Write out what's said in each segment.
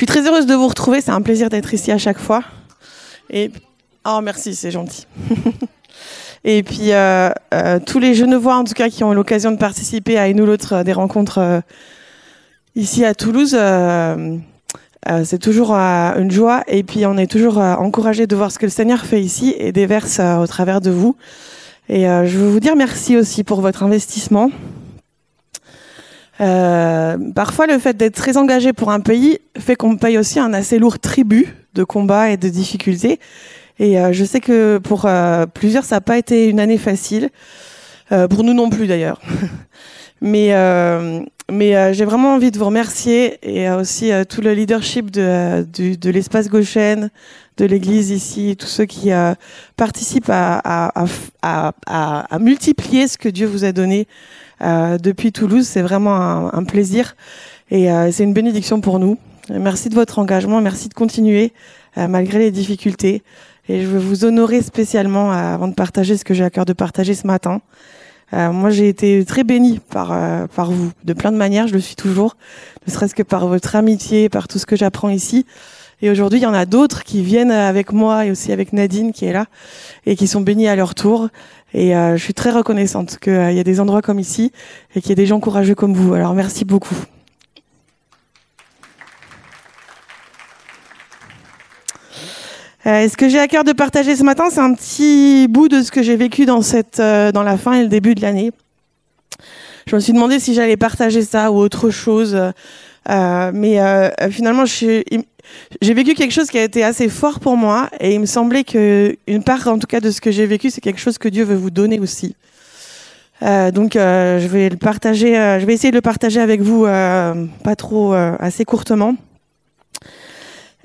suis très heureuse de vous retrouver. C'est un plaisir d'être ici à chaque fois. Et oh merci, c'est gentil. Et puis euh, euh, tous les Genevois, en tout cas, qui ont eu l'occasion de participer à une ou l'autre euh, des rencontres ici à Toulouse, c'est toujours une joie. Et puis on est toujours encouragé de voir ce que le Seigneur fait ici et déverse au travers de vous. Et je veux vous dire merci aussi pour votre investissement. Parfois, le fait d'être très engagé pour un pays fait qu'on paye aussi un assez lourd tribut de combat et de difficultés. Et euh, je sais que pour euh, plusieurs, ça n'a pas été une année facile. Euh, pour nous non plus d'ailleurs. mais mais j'ai vraiment envie de vous remercier et aussi tout le leadership de, de, l'espace Gauchène, de l'Église ici, tous ceux qui participent à, à, à, à, multiplier ce que Dieu vous a donné depuis Toulouse. C'est vraiment un, un, plaisir et c'est une bénédiction pour nous. Merci de votre engagement, merci de continuer malgré les difficultés. Et je veux vous honorer spécialement euh, avant de partager ce que j'ai à cœur de partager ce matin. Euh, moi, j'ai été très bénie par, euh, par vous, de plein de manières, je le suis toujours, ne serait-ce que par votre amitié, par tout ce que j'apprends ici. Et aujourd'hui, il y en a d'autres qui viennent avec moi et aussi avec Nadine qui est là et qui sont bénis à leur tour. Et je suis très reconnaissante qu'il y ait des endroits comme ici et qu'il y ait des gens courageux comme vous. Alors merci beaucoup. Euh, ce que j'ai à cœur de partager ce matin, c'est un petit bout de ce que j'ai vécu dans, cette, euh, dans la fin et le début de l'année. Je me suis demandé si j'allais partager ça ou autre chose. Euh, mais finalement, j'ai vécu quelque chose qui a été assez fort pour moi et il me semblait que une part, en tout cas, de ce que j'ai vécu, c'est quelque chose que Dieu veut vous donner aussi. donc, je vais le partager. je vais essayer de le partager avec vous, pas trop, assez courtement.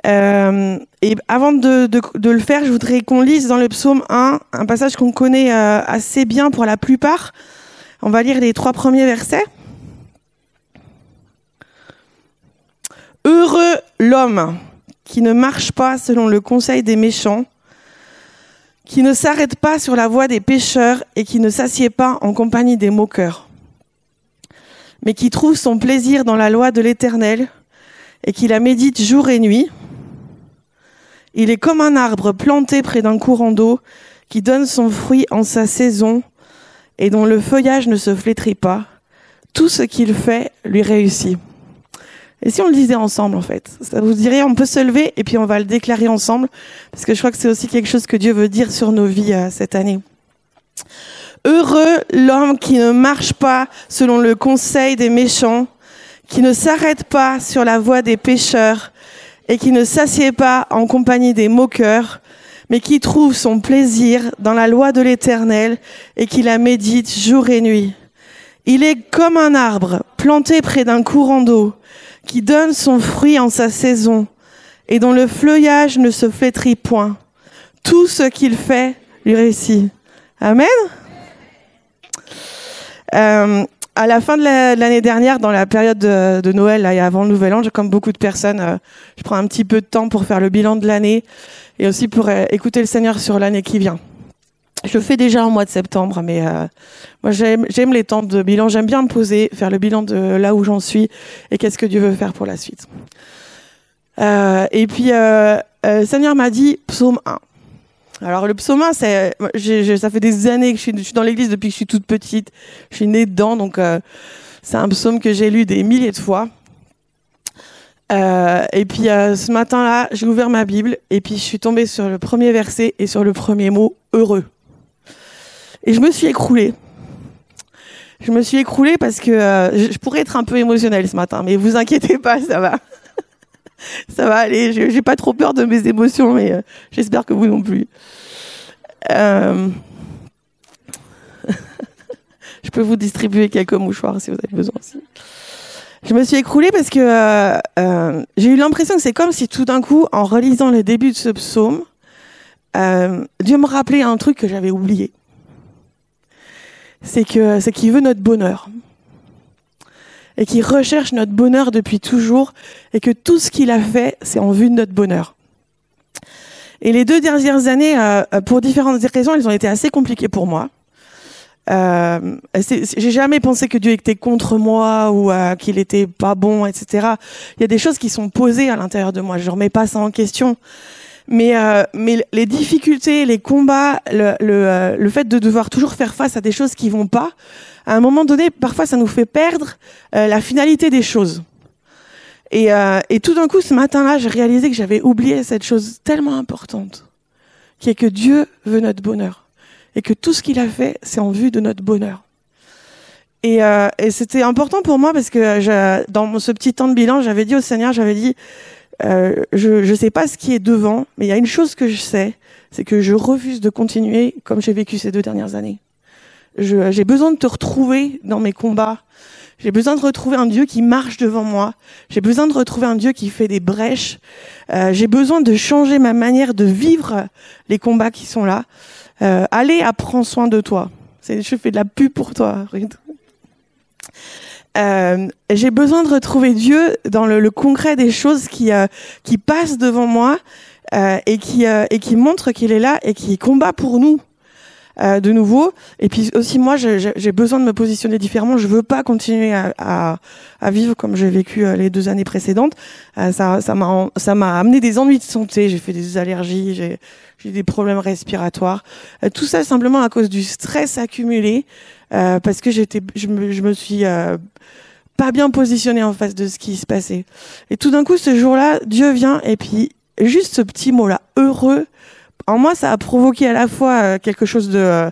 Euh, et avant de, le faire, je voudrais qu'on lise dans le psaume 1 un passage qu'on connaît euh, assez bien pour la plupart. On va lire les trois premiers versets. Heureux l'homme qui ne marche pas selon le conseil des méchants, qui ne s'arrête pas sur la voie des pécheurs et qui ne s'assied pas en compagnie des moqueurs, mais qui trouve son plaisir dans la loi de l'Éternel et qui la médite jour et nuit. Il est comme un arbre planté près d'un courant d'eau qui donne son fruit en sa saison et dont le feuillage ne se flétrit pas. Tout ce qu'il fait lui réussit. Et si on le disait ensemble, en fait, ça vous dirait, on peut se lever et puis on va le déclarer ensemble, parce que je crois que c'est aussi quelque chose que Dieu veut dire sur nos vies euh, cette année. Heureux l'homme qui ne marche pas selon le conseil des méchants, qui ne s'arrête pas sur la voie des pécheurs, et qui ne s'assied pas en compagnie des moqueurs, mais qui trouve son plaisir dans la loi de l'Éternel et qui la médite jour et nuit. Il est comme un arbre planté près d'un courant d'eau, qui donne son fruit en sa saison, et dont le feuillage ne se flétrit point. Tout ce qu'il fait lui réussit. Amen. Euh, à la fin de l'année dernière, dans la période de, Noël, et avant le Nouvel An, comme beaucoup de personnes, euh, je prends un petit peu de temps pour faire le bilan de l'année et aussi pour euh, écouter le Seigneur sur l'année qui vient. Je fais déjà en mois de septembre, mais euh, moi j'aime les temps de bilan. J'aime bien me poser, faire le bilan de là où j'en suis et qu'est-ce que Dieu veut faire pour la suite. et puis, le Seigneur m'a dit, psaume 1. Alors le psaume 1, c'est, ça fait des années que je suis, dans l'église depuis que je suis toute petite. Je suis née dedans, donc euh, c'est un psaume que j'ai lu des milliers de fois. Euh, et puis euh, ce matin-là, j'ai ouvert ma Bible et puis je suis tombée sur le premier verset et sur le premier mot heureux. Et je me suis écroulée. Je me suis écroulée parce que je pourrais être un peu émotionnelle ce matin, mais vous inquiétez pas, ça va. ça va aller. J'ai pas trop peur de mes émotions, mais euh, j'espère que vous non plus. Euh, je peux vous distribuer quelques mouchoirs si vous avez besoin aussi. Je me suis écroulée parce que euh, j'ai eu l'impression que c'est comme si tout d'un coup, en relisant le début de ce psaume, Dieu me rappelait un truc que j'avais oublié. C'est que c'est qu'il veut notre bonheur et qui recherche notre bonheur depuis toujours et que tout ce qu'il a fait, c'est en vue de notre bonheur. Et les deux dernières années, euh, pour différentes raisons, elles ont été assez compliquées pour moi. Euh, j'ai jamais pensé que Dieu était contre moi ou euh, qu'il était pas bon, etc. Il y a des choses qui sont posées à l'intérieur de moi. Je remets pas ça en question. Mais, euh, mais les difficultés, les combats, le, le, euh, le, fait de devoir toujours faire face à des choses qui vont pas, à un moment donné, parfois, ça nous fait perdre euh, la finalité des choses. Et, et tout d'un coup, ce matin-là, j'ai réalisé que j'avais oublié cette chose tellement importante, qui est que Dieu veut notre bonheur et que tout ce qu'il a fait, c'est en vue de notre bonheur. Et, euh, et c'était important pour moi parce que je, dans ce petit temps de bilan, j'avais dit au Seigneur, j'avais dit, euh, je ne sais pas ce qui est devant, mais il y a une chose que je sais, c'est que je refuse de continuer comme j'ai vécu ces deux dernières années. J'ai besoin de te retrouver dans mes combats. J'ai besoin de retrouver un Dieu qui marche devant moi. J'ai besoin de retrouver un Dieu qui fait des brèches. Euh, j'ai besoin de changer ma manière de vivre les combats qui sont là. Euh, allez, apprends soin de toi. Je fais de la pub pour toi. Euh, j'ai besoin de retrouver Dieu dans le, le concret des choses qui, euh, qui passent devant moi euh, et, qui, euh, et qui montrent qu'il est là et qui combat pour nous. Euh, de nouveau. Et puis aussi moi, j'ai besoin de me positionner différemment. Je veux pas continuer à, à, à vivre comme j'ai vécu les deux années précédentes. Euh, ça, ça m'a, ça m'a amené des ennuis de santé. J'ai fait des allergies, j'ai, des problèmes respiratoires. tout ça simplement à cause du stress accumulé, parce que j'étais, je me, je me suis pas bien positionné en face de ce qui se passait. Et tout d'un coup, ce jour-là, Dieu vient et puis juste ce petit mot-là, heureux. En moi, ça a provoqué à la fois euh, quelque chose de, euh,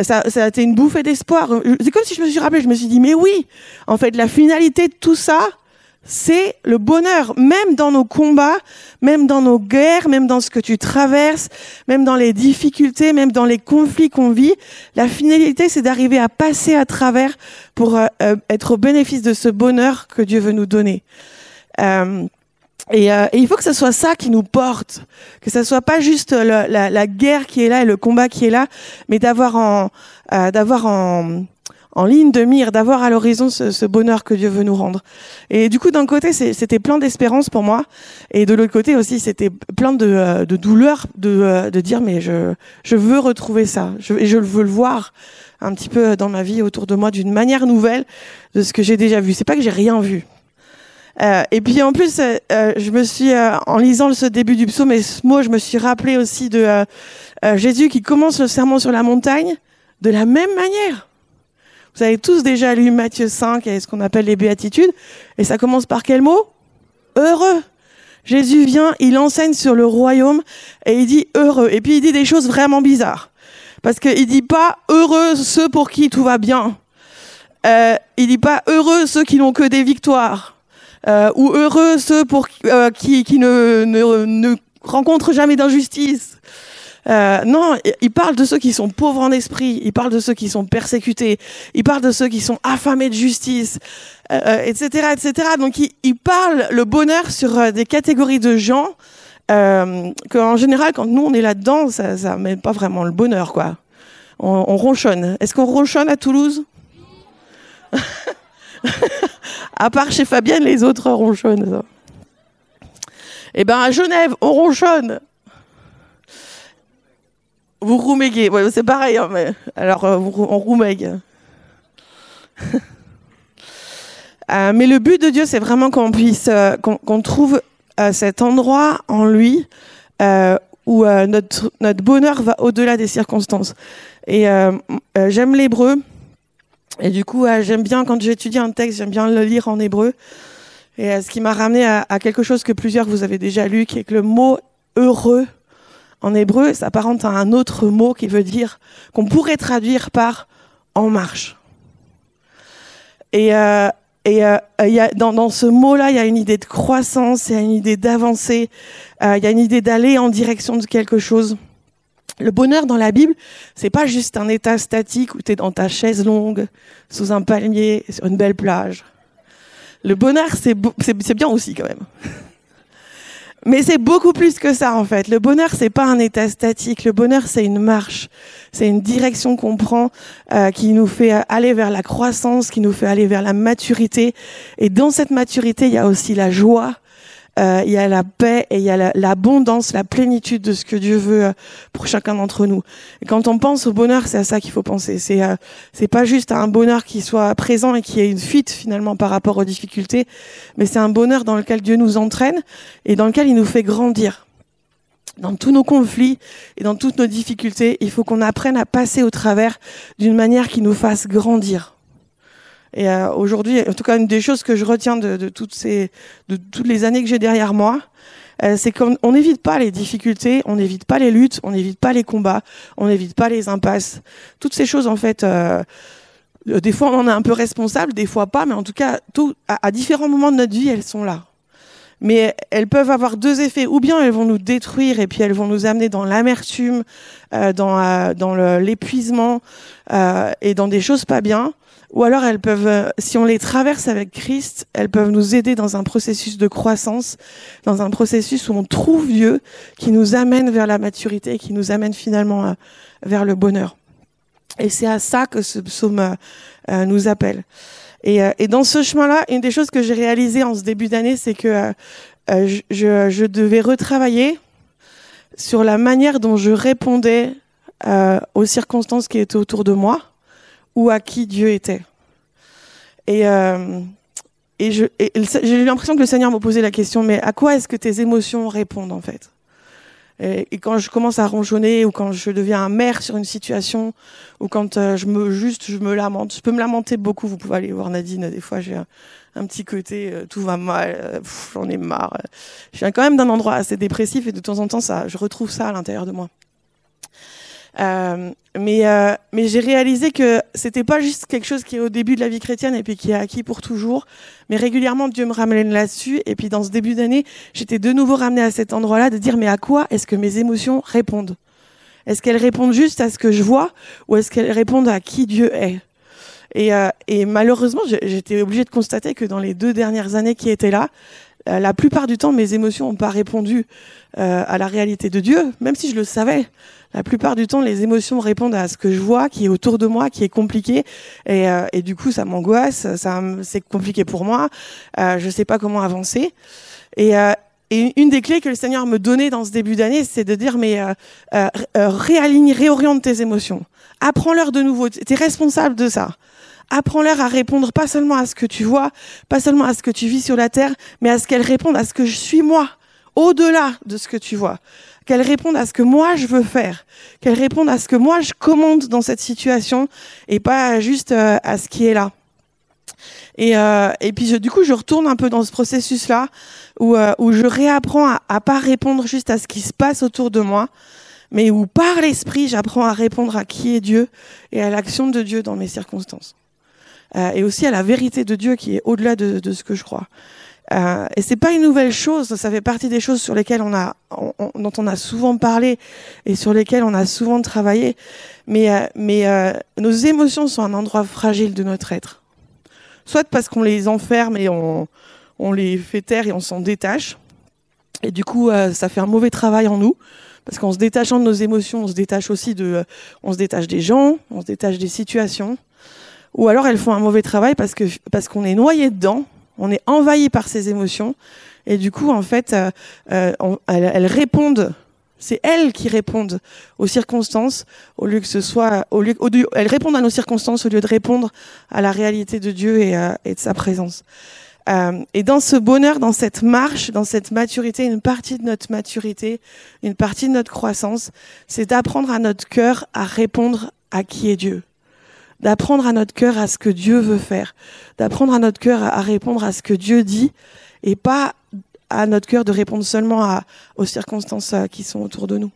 ça, ça a été une bouffée d'espoir. C'est comme si je me suis rappelé, je me suis dit, mais oui, en fait, la finalité de tout ça, c'est le bonheur, même dans nos combats, même dans nos guerres, même dans ce que tu traverses, même dans les difficultés, même dans les conflits qu'on vit. La finalité, c'est d'arriver à passer à travers pour euh, euh, être au bénéfice de ce bonheur que Dieu veut nous donner. Et, euh, il faut que ce soit ça qui nous porte, que ce soit pas juste la, la, la, guerre qui est là et le combat qui est là, mais d'avoir en, d'avoir en en ligne de mire, d'avoir à l'horizon ce, ce, bonheur que Dieu veut nous rendre. Et du coup, d'un côté, c'était plein d'espérance pour moi, et de l'autre côté aussi, c'était plein de, euh, de douleur de, euh, de dire mais je, je veux retrouver ça, je, et je veux le voir un petit peu dans ma vie autour de moi d'une manière nouvelle de ce que j'ai déjà vu. C'est pas que j'ai rien vu. Euh, et puis en plus, euh, je me suis, euh, en lisant ce début du psaume et ce mot, je me suis rappelé aussi de Jésus qui commence le sermon sur la montagne de la même manière. Vous avez tous déjà lu Matthieu 5 et ce qu'on appelle les béatitudes. Et ça commence par quel mot? Heureux. Jésus vient, il enseigne sur le royaume et il dit heureux. Et puis il dit des choses vraiment bizarres. Parce qu'il dit pas heureux ceux pour qui tout va bien. Euh, il dit pas heureux ceux qui n'ont que des victoires. Euh, ou heureux ceux pour euh, qui, qui ne, ne, ne rencontrent jamais d'injustice. Euh, non, il parle de ceux qui sont pauvres en esprit, il parle de ceux qui sont persécutés, il parle de ceux qui sont affamés de justice, euh, etc., euh, etc. Donc il, il, parle le bonheur sur euh, des catégories de gens euh, qu'en général, quand nous on est là-dedans, ça, ça met pas vraiment le bonheur, quoi. On, on ronchonne. Est-ce qu'on ronchonne à Toulouse? À part chez Fabienne, les autres ronchonnent. Eh ben à Genève, on ronchonne. Vous rouméguez, c'est pareil, hein, mais alors euh, on roumègue. euh, mais le but de Dieu, c'est vraiment qu'on puisse, euh, qu'on qu trouve cet endroit en lui où notre, notre bonheur va au-delà des circonstances. Et j'aime l'hébreu, et du coup, j'aime bien quand j'étudie un texte, j'aime bien le lire en hébreu. Et ce qui m'a ramené à, à quelque chose que plusieurs vous avez déjà lu, qui est que le mot heureux en hébreu s'apparente à un autre mot qui veut dire qu'on pourrait traduire par en marche. Et, euh, et euh, y a, dans, dans, ce mot-là, il y a une idée de croissance, il y a une idée d'avancer, euh, il y a une idée d'aller en direction de quelque chose. Le bonheur dans la Bible, c'est pas juste un état statique où tu es dans ta chaise longue, sous un palmier, sur une belle plage. Le bonheur, c'est bien aussi quand même. Mais c'est beaucoup plus que ça en fait. Le bonheur, c'est pas un état statique. Le bonheur, c'est une marche. C'est une direction qu'on prend euh, qui nous fait aller vers la croissance, qui nous fait aller vers la maturité. Et dans cette maturité, il y a aussi la joie. Euh, il y a la paix et il y a l'abondance, la, plénitude de ce que Dieu veut euh, pour chacun d'entre nous. Et quand on pense au bonheur, c'est à ça qu'il faut penser. C'est euh, c'est pas juste un bonheur qui soit présent et qui ait une fuite finalement par rapport aux difficultés, mais c'est un bonheur dans lequel Dieu nous entraîne et dans lequel il nous fait grandir. Dans tous nos conflits et dans toutes nos difficultés, il faut qu'on apprenne à passer au travers d'une manière qui nous fasse grandir. Et euh, aujourd'hui, en tout cas, une des choses que je retiens de, de toutes ces, de toutes les années que j'ai derrière moi, euh, c'est qu'on n'évite pas les difficultés, on n'évite pas les luttes, on n'évite pas les combats, on n'évite pas les impasses. Toutes ces choses, en fait, euh, des fois on en est un peu responsable, des fois pas, mais en tout cas, tout, à, à, différents moments de notre vie, elles sont là. Mais elles peuvent avoir deux effets. Ou bien elles vont nous détruire et puis elles vont nous amener dans l'amertume, euh, dans, dans l'épuisement et dans des choses pas bien. Ou alors elles peuvent, euh, si on les traverse avec Christ, elles peuvent nous aider dans un processus de croissance, dans un processus où on trouve Dieu, qui nous amène vers la maturité, qui nous amène finalement euh, vers le bonheur. Et c'est à ça que ce psaume euh, nous appelle. Et, et dans ce chemin-là, une des choses que j'ai réalisées en ce début d'année, c'est que je, je, je, devais retravailler sur la manière dont je répondais aux circonstances qui étaient autour de moi ou à qui Dieu était. Et, euh, et j'ai eu l'impression que le Seigneur m'a posé la question, mais à quoi est-ce que tes émotions répondent en fait? Et, quand je commence à ronchonner, ou quand je deviens maire sur une situation, ou quand euh, je me juste je me lamente, je peux me lamenter beaucoup. Vous pouvez aller voir Nadine. Des fois, j'ai un, petit côté euh, tout va mal, euh, j'en ai marre. Je viens quand même d'un endroit assez dépressif et de temps en temps, ça, je retrouve ça à l'intérieur de moi. Euh, mais euh, mais j'ai réalisé que c'était pas juste quelque chose qui est au début de la vie chrétienne et puis qui est acquis pour toujours, mais régulièrement Dieu me ramène là-dessus. Et puis dans ce début d'année, j'étais de nouveau ramenée à cet endroit-là de dire mais à quoi est-ce que mes émotions répondent? Est-ce qu'elles répondent juste à ce que je vois ou est-ce qu'elles répondent à qui Dieu est? Et, euh, et malheureusement, j'étais obligée de constater que dans les deux dernières années qui étaient là, la plupart du temps, mes émotions n'ont pas répondu euh, à la réalité de Dieu, même si je le savais. La plupart du temps, les émotions répondent à ce que je vois, qui est autour de moi, qui est compliqué, et, euh, et du coup, ça m'angoisse, ça, c'est compliqué pour moi. Euh, je sais pas comment avancer. Et, euh, et une des clés que le Seigneur me donnait dans ce début d'année, c'est de dire mais euh, euh, réaligne, réoriente tes émotions, apprends-leur de nouveau. Tu es responsable de ça. Apprends-leur à répondre pas seulement à ce que tu vois, pas seulement à ce que tu vis sur la terre, mais à ce qu'elles répondent à ce que je suis moi, au-delà de ce que tu vois. Qu'elles répondent à ce que moi je veux faire, qu'elles répondent à ce que moi je commande dans cette situation et pas juste euh, à ce qui est là. Et, euh, et puis je, du coup, je retourne un peu dans ce processus-là où, euh, où je réapprends à, à pas répondre juste à ce qui se passe autour de moi, mais où par l'esprit, j'apprends à répondre à qui est Dieu et à l'action de Dieu dans mes circonstances euh, et aussi à la vérité de Dieu qui est au-delà de, de, ce que je crois. Euh, et c'est pas une nouvelle chose, ça fait partie des choses sur lesquelles on a, on, dont on a souvent parlé et sur lesquelles on a souvent travaillé. Mais, euh, mais euh, nos émotions sont un endroit fragile de notre être. Soit parce qu'on les enferme et on, on les fait taire et on s'en détache. Et du coup, euh, ça fait un mauvais travail en nous. Parce qu'en se détachant de nos émotions, on se détache aussi de, on se détache des gens, on se détache des situations ou alors elles font un mauvais travail parce que parce qu'on est noyé dedans, on est envahi par ces émotions, et du coup en fait euh, euh elles, répondent, c'est elles qui répondent aux circonstances au lieu que ce soit au lieu, elles répondent à nos circonstances au lieu de répondre à la réalité de Dieu et, euh, et de sa présence. Euh, et dans ce bonheur, dans cette marche, dans cette maturité, une partie de notre maturité, une partie de notre croissance, c'est d'apprendre à notre cœur à répondre à qui est Dieu d'apprendre à notre cœur à ce que Dieu veut faire, d'apprendre à notre cœur à répondre à ce que Dieu dit et pas à notre cœur de répondre seulement aux circonstances euh, qui sont autour de nous.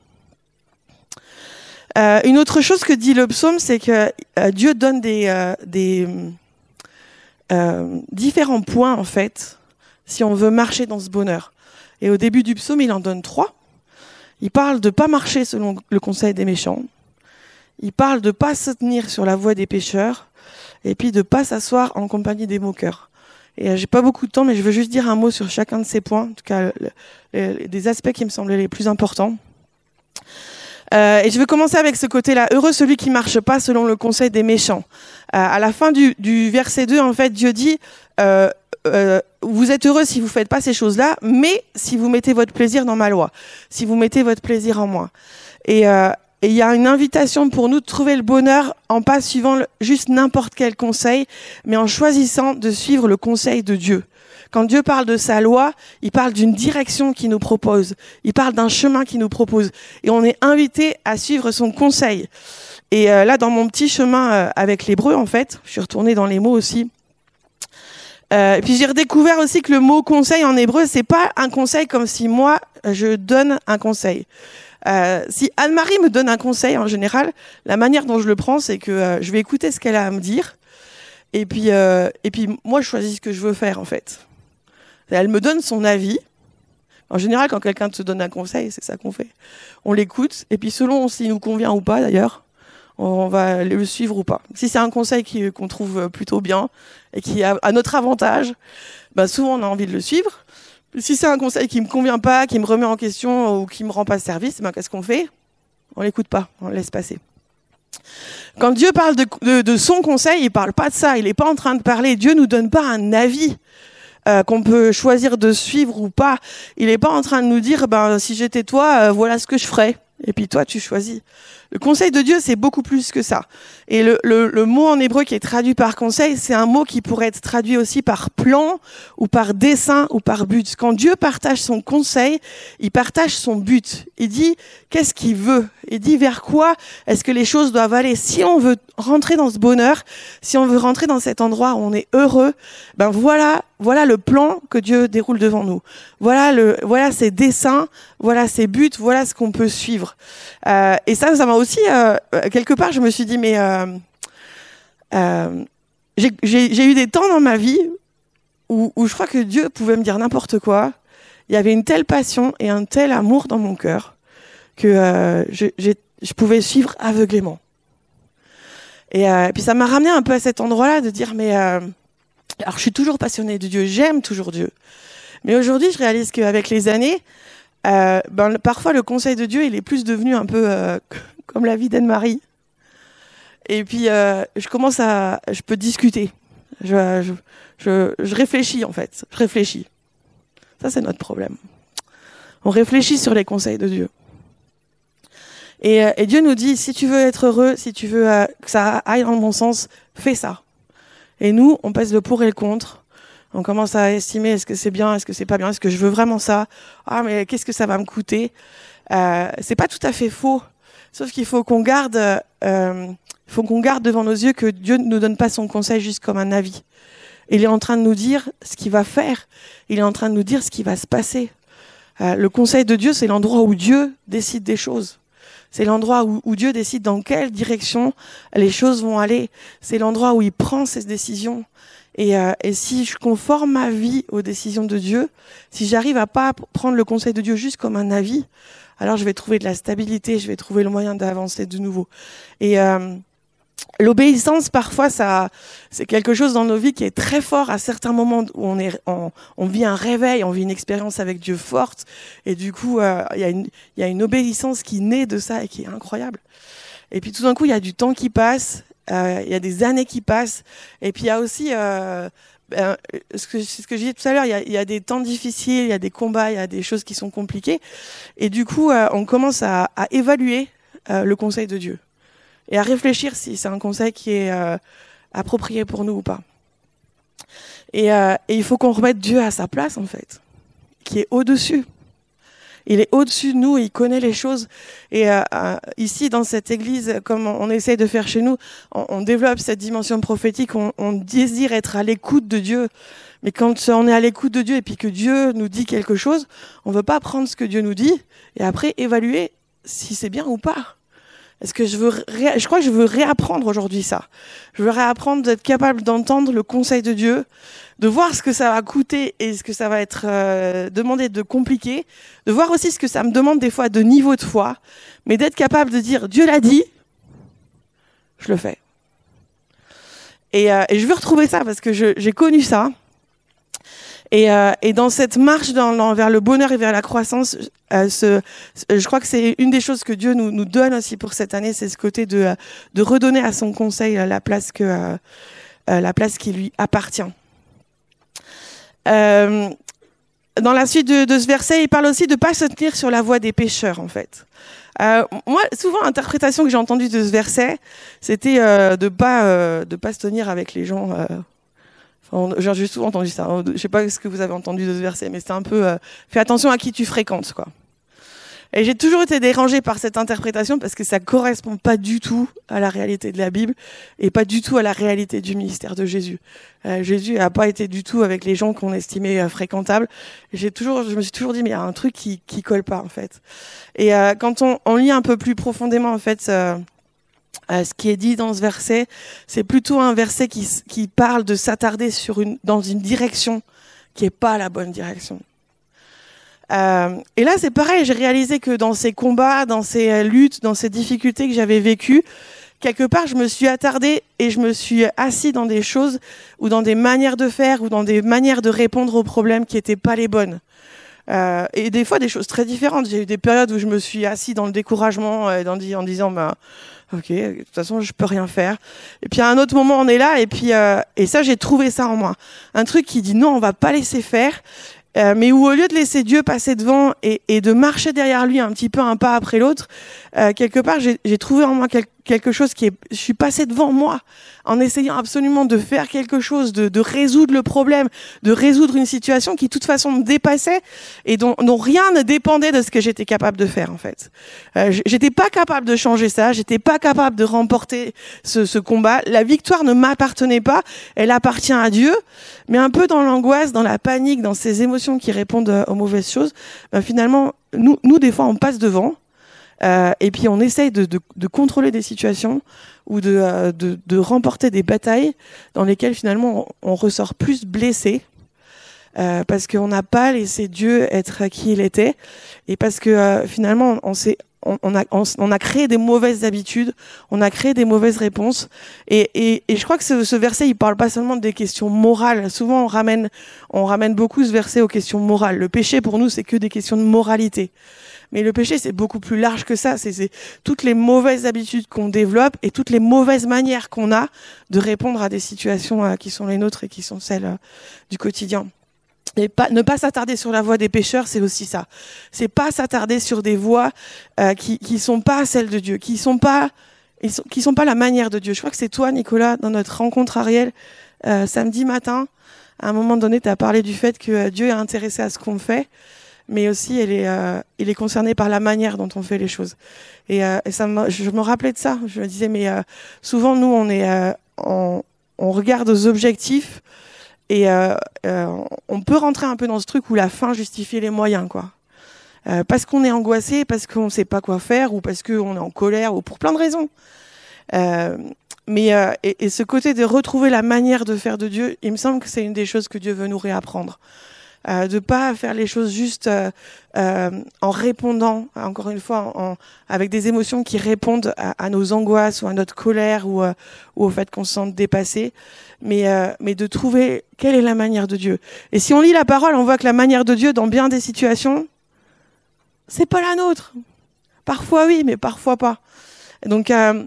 Euh, une autre chose que dit le psaume, c'est que euh, Dieu donne des, des différents points en fait, si on veut marcher dans ce bonheur. Et au début du psaume, il en donne trois. Il parle de pas marcher selon le conseil des méchants, il parle de pas se tenir sur la voie des pécheurs et puis de pas s'asseoir en compagnie des moqueurs. Et euh, j'ai pas beaucoup de temps, mais je veux juste dire un mot sur chacun de ces points, en tout cas des aspects qui me semblaient les plus importants. Euh, et je veux commencer avec ce côté-là. Heureux celui qui marche pas selon le conseil des méchants. Euh, à la fin du, du, verset 2, en fait, Dieu dit euh, vous êtes heureux si vous faites pas ces choses-là, mais si vous mettez votre plaisir dans ma loi, si vous mettez votre plaisir en moi. Et il y a une invitation pour nous de trouver le bonheur en pas suivant juste n'importe quel conseil, mais en choisissant de suivre le conseil de Dieu. Quand Dieu parle de sa loi, il parle d'une direction qu'il nous propose. Il parle d'un chemin qu'il nous propose. Et on est invité à suivre son conseil. Et euh, là, dans mon petit chemin euh, avec l'hébreu, en fait, je suis retournée dans les mots aussi. Euh, et puis j'ai redécouvert aussi que le mot conseil en hébreu, c'est pas un conseil comme si moi je donne un conseil. Euh, si Anne-Marie me donne un conseil en général, la manière dont je le prends, c'est que je vais écouter ce qu'elle a à me dire, et puis et puis moi je choisis ce que je veux faire en fait. Elle me donne son avis. En général, quand quelqu'un te donne un conseil, c'est ça qu'on fait. On l'écoute, et puis selon s'il nous convient ou pas d'ailleurs, on va le suivre ou pas. Si c'est un conseil qu'on trouve plutôt bien et qui a à notre avantage, bah souvent on a envie de le suivre. Si c'est un conseil qui me convient pas, qui me remet en question ou qui me rend pas service, ben qu'est-ce qu'on fait? On l'écoute pas, on le laisse passer. Quand Dieu parle de, son conseil, il parle pas de ça. Il n'est pas en train de parler. Dieu nous donne pas un avis. Euh, qu'on peut choisir de suivre ou pas. Il n'est pas en train de nous dire, ben, si j'étais toi, euh, voilà ce que je ferais. Et puis toi, tu choisis. Le conseil de Dieu, c'est beaucoup plus que ça. Et le, le, le, mot en hébreu qui est traduit par conseil, c'est un mot qui pourrait être traduit aussi par plan ou par dessin ou par but. Quand Dieu partage son conseil, il partage son but. Il dit qu'est-ce qu'il veut? Il dit vers quoi est-ce que les choses doivent aller? Si on veut rentrer dans ce bonheur, si on veut rentrer dans cet endroit où on est heureux, ben voilà, voilà le plan que Dieu déroule devant nous. Voilà le, voilà ses dessins, voilà ses buts, voilà ce qu'on peut suivre. Euh, et ça, ça m'a aussi euh, quelque part, je me suis dit mais euh, euh j'ai eu des temps dans ma vie où, je crois que Dieu pouvait me dire n'importe quoi. Il y avait une telle passion et un tel amour dans mon cœur que euh, je, pouvais suivre aveuglément. Et, euh, puis ça m'a ramené un peu à cet endroit-là de dire mais euh, alors je suis toujours passionnée de Dieu, j'aime toujours Dieu. Mais aujourd'hui, je réalise qu'avec les années, euh, ben, parfois le conseil de Dieu, il est plus devenu un peu euh, comme la vie d'Anne-Marie. Et puis euh, je commence à, je peux discuter. Je, je, je, réfléchis en fait, je réfléchis. Ça c'est notre problème. On réfléchit sur les conseils de Dieu. Et, euh, Dieu nous dit, si tu veux être heureux, si tu veux euh, que ça aille dans le bon sens, fais ça. Et nous, on pèse le pour et le contre. On commence à estimer est-ce que c'est bien, est-ce que c'est pas bien, est-ce que je veux vraiment ça? Ah, mais qu'est-ce que ça va me coûter? Euh, C'est pas tout à fait faux. Sauf qu'il faut qu'on garde, euh, faut qu'on garde devant nos yeux que Dieu ne nous donne pas son conseil juste comme un avis. Il est en train de nous dire ce qu'il va faire. Il est en train de nous dire ce qui va se passer. Euh, le conseil de Dieu, c'est l'endroit où Dieu décide des choses. C'est l'endroit où, Dieu décide dans quelle direction les choses vont aller. C'est l'endroit où il prend ses décisions. Et, euh, et, si je conforme ma vie aux décisions de Dieu, si j'arrive à pas prendre le conseil de Dieu juste comme un avis, alors je vais trouver de la stabilité, je vais trouver le moyen d'avancer de nouveau. Et euh, L'obéissance, parfois, ça, c'est quelque chose dans nos vies qui est très fort à certains moments où on, vit un réveil, on vit une expérience avec Dieu forte, et du coup, euh, il y, a une obéissance qui naît de ça et qui est incroyable. Et puis tout d'un coup, il y a du temps qui passe, il euh, y a des années qui passent, et puis il y a aussi, ben, ce, que, ce que je disais tout à l'heure, il y, a, des temps difficiles, il y a des combats, il y a des choses qui sont compliquées, et du coup, euh, on commence à, évaluer le conseil de Dieu et à réfléchir si c'est un conseil qui est euh, approprié pour nous ou pas. Euh, et il faut qu'on remette Dieu à sa place, en fait, qui est au-dessus. Il est au-dessus de nous, il connaît les choses. Et euh, euh ici, dans cette église, comme on, essaie de faire chez nous, on, développe cette dimension prophétique, on, désire être à l'écoute de Dieu. Mais quand on est à l'écoute de Dieu et puis que Dieu nous dit quelque chose, on veut pas prendre ce que Dieu nous dit et après évaluer si c'est bien ou pas. Est-ce que je veux, je crois que je veux réapprendre aujourd'hui ça. Je veux réapprendre d'être capable d'entendre le conseil de Dieu, de voir ce que ça va coûter et ce que ça va être euh, demandé de compliqué, de voir aussi ce que ça me demande des fois de niveau de foi, mais d'être capable de dire Dieu l'a dit, je le fais. Et, euh, et je veux retrouver ça parce que j'ai connu ça. Et, euh, et, dans cette marche dans, dans, vers le bonheur et vers la croissance, euh, ce, je crois que c'est une des choses que Dieu nous, nous donne aussi pour cette année, c'est ce côté de, de redonner à son conseil la place que euh, la place qui lui appartient. dans la suite de, ce verset, il parle aussi de ne pas se tenir sur la voie des pécheurs, en fait. moi, souvent, l'interprétation que j'ai entendue de ce verset, c'était de pas de pas se tenir avec les gens j'ai souvent entendu ça. Hein. Je sais pas ce que vous avez entendu de ce verset, mais c'est un peu euh, fais attention à qui tu fréquentes, quoi. Et j'ai toujours été dérangée par cette interprétation parce que ça correspond pas du tout à la réalité de la Bible et pas du tout à la réalité du ministère de Jésus. Euh, Jésus a pas été du tout avec les gens qu'on estimait euh, fréquentables. J'ai toujours, je me suis toujours dit mais il y a un truc qui qui colle pas en fait. Et euh, quand on, on, lit un peu plus profondément en fait euh, ce qui est dit dans ce verset, c'est plutôt un verset qui, parle de s'attarder dans une direction qui n'est pas la bonne direction. Euh, et là, c'est pareil, j'ai réalisé que dans ces combats, dans ces euh, luttes, dans ces difficultés que j'avais vécues, quelque part, je me suis attardée et je me suis assis dans des choses ou dans des manières de faire ou dans des manières de répondre aux problèmes qui n'étaient pas les bonnes. Euh, et des fois, des choses très différentes. J'ai eu des périodes où je me suis assis dans le découragement euh, en disant, bah, ok, de toute façon, je peux rien faire. Et puis à un autre moment, on est là, et puis euh, et ça, j'ai trouvé ça en moi, un truc qui dit non, on va pas laisser faire. Euh, mais où au lieu de laisser Dieu passer devant et, et, de marcher derrière lui un petit peu un pas après l'autre, euh, quelque part j'ai trouvé en moi quelque chose qui est, je suis passé devant moi en essayant absolument de faire quelque chose, de, de, résoudre le problème, de résoudre une situation qui de toute façon me dépassait et dont, dont rien ne dépendait de ce que j'étais capable de faire en fait. Euh, j'étais pas capable de changer ça, j'étais pas capable de remporter ce, ce combat. La victoire ne m'appartenait pas, elle appartient à Dieu. Mais un peu dans l'angoisse, dans la panique, dans ces émotions qui répondent euh, aux mauvaises choses, ben finalement, nous, nous, des fois, on passe devant. Euh, et puis on essaye de, de, de, contrôler des situations ou de, euh, de, de, remporter des batailles dans lesquelles finalement on, ressort plus blessé euh, parce qu'on n'a pas laissé Dieu être qui il était et parce que euh, finalement on on, a, on, a créé des mauvaises habitudes, on a créé des mauvaises réponses. Et, et, et je crois que ce, ce, verset, il parle pas seulement des questions morales. Souvent, on ramène, on ramène beaucoup ce verset aux questions morales. Le péché, pour nous, c'est que des questions de moralité. Mais le péché, c'est beaucoup plus large que ça. C'est toutes les mauvaises habitudes qu'on développe et toutes les mauvaises manières qu'on a de répondre à des situations euh, qui sont les nôtres et qui sont celles euh, du quotidien. Et pas, ne pas s'attarder sur la voie des pécheurs, c'est aussi ça. C'est pas s'attarder sur des voies euh, qui qui sont pas celles de Dieu, qui sont pas qui sont pas la manière de Dieu. Je crois que c'est toi, Nicolas, dans notre rencontre Ariel euh, samedi matin. À un moment donné, tu as parlé du fait que Dieu est intéressé à ce qu'on fait, mais aussi euh, il est concerné par la manière dont on fait les choses. Et, euh, ça, je me rappelais de ça. Je me disais, mais souvent nous, on est, on, regarde aux objectifs et euh, euh, on peut rentrer un peu dans ce truc où la fin justifie les moyens, quoi. Euh, parce qu'on est angoissé, parce qu'on ne sait pas quoi faire, ou parce qu'on est en colère, ou pour plein de raisons. Euh, mais euh, et, ce côté de retrouver la manière de faire de Dieu, il me semble que c'est une des choses que Dieu veut nous réapprendre. Euh, de pas faire les choses juste euh, euh, en répondant, encore une fois, en, avec des émotions qui répondent à, à, nos angoisses ou à notre colère ou, euh, ou au fait qu'on se sente dépassé, mais, euh, mais de trouver quelle est la manière de Dieu. Et si on lit la parole, on voit que la manière de Dieu, dans bien des situations, c'est pas la nôtre. Parfois oui, mais parfois pas. Donc, euh,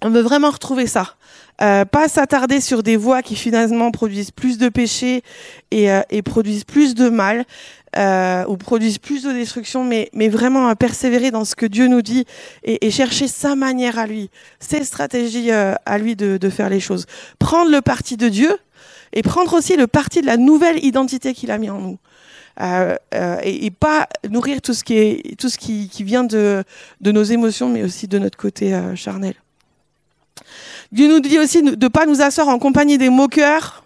on veut vraiment retrouver ça. Euh, pas s'attarder sur des voies qui finalement produisent plus de péché et, euh, et produisent plus de mal euh, ou produisent plus de destruction, mais, mais vraiment à persévérer dans ce que Dieu nous dit et, et chercher sa manière à lui, ses stratégies euh, à lui de, de faire les choses. Prendre le parti de Dieu et prendre aussi le parti de la nouvelle identité qu'il a mis en nous. Euh, euh, et, et, pas nourrir tout ce qui est tout ce qui, qui vient de, de nos émotions, mais aussi de notre côté euh, charnel. Dieu nous dit aussi de ne pas nous asseoir en compagnie des moqueurs.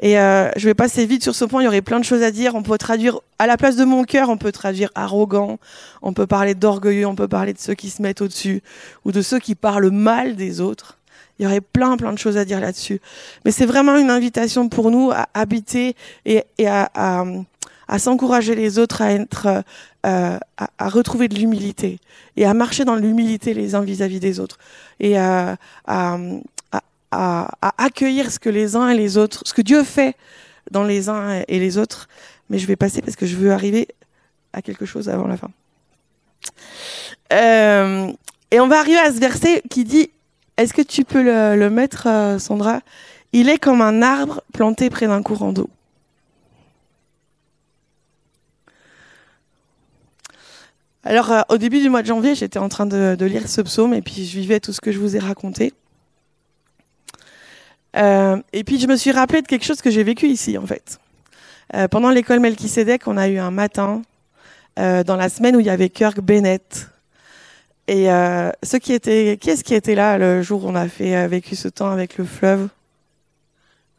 Et euh, je vais passer vite sur ce point, il y aurait plein de choses à dire. On peut traduire, à la place de mon cœur, on peut traduire arrogant, on peut parler d'orgueilleux, on peut parler de ceux qui se mettent au-dessus, ou de ceux qui parlent mal des autres. Il y aurait plein, plein de choses à dire là-dessus. Mais c'est vraiment une invitation pour nous à habiter et, à, à, à s'encourager les autres à être, euh, à, à, retrouver de l'humilité et à marcher dans l'humilité les uns vis-à-vis -vis des autres et à, à, à, accueillir ce que les uns et les autres, ce que Dieu fait dans les uns et les autres. Mais je vais passer parce que je veux arriver à quelque chose avant la fin. Euh, et on va arriver à ce verset qui dit, est-ce que tu peux le, le mettre, euh, Sandra? Il est comme un arbre planté près d'un courant d'eau. Alors, euh, au début du mois de janvier, j'étais en train de, lire ce psaume et puis je vivais tout ce que je vous ai raconté. Euh, et puis, je me suis rappelé de quelque chose que j'ai vécu ici, en fait. pendant l'école Melchisedec, on a eu un matin, dans la semaine où il y avait Kirk Bennett. Et ceux qui étaient, qui est-ce qui était là le jour où on a fait vécu ce temps avec le fleuve?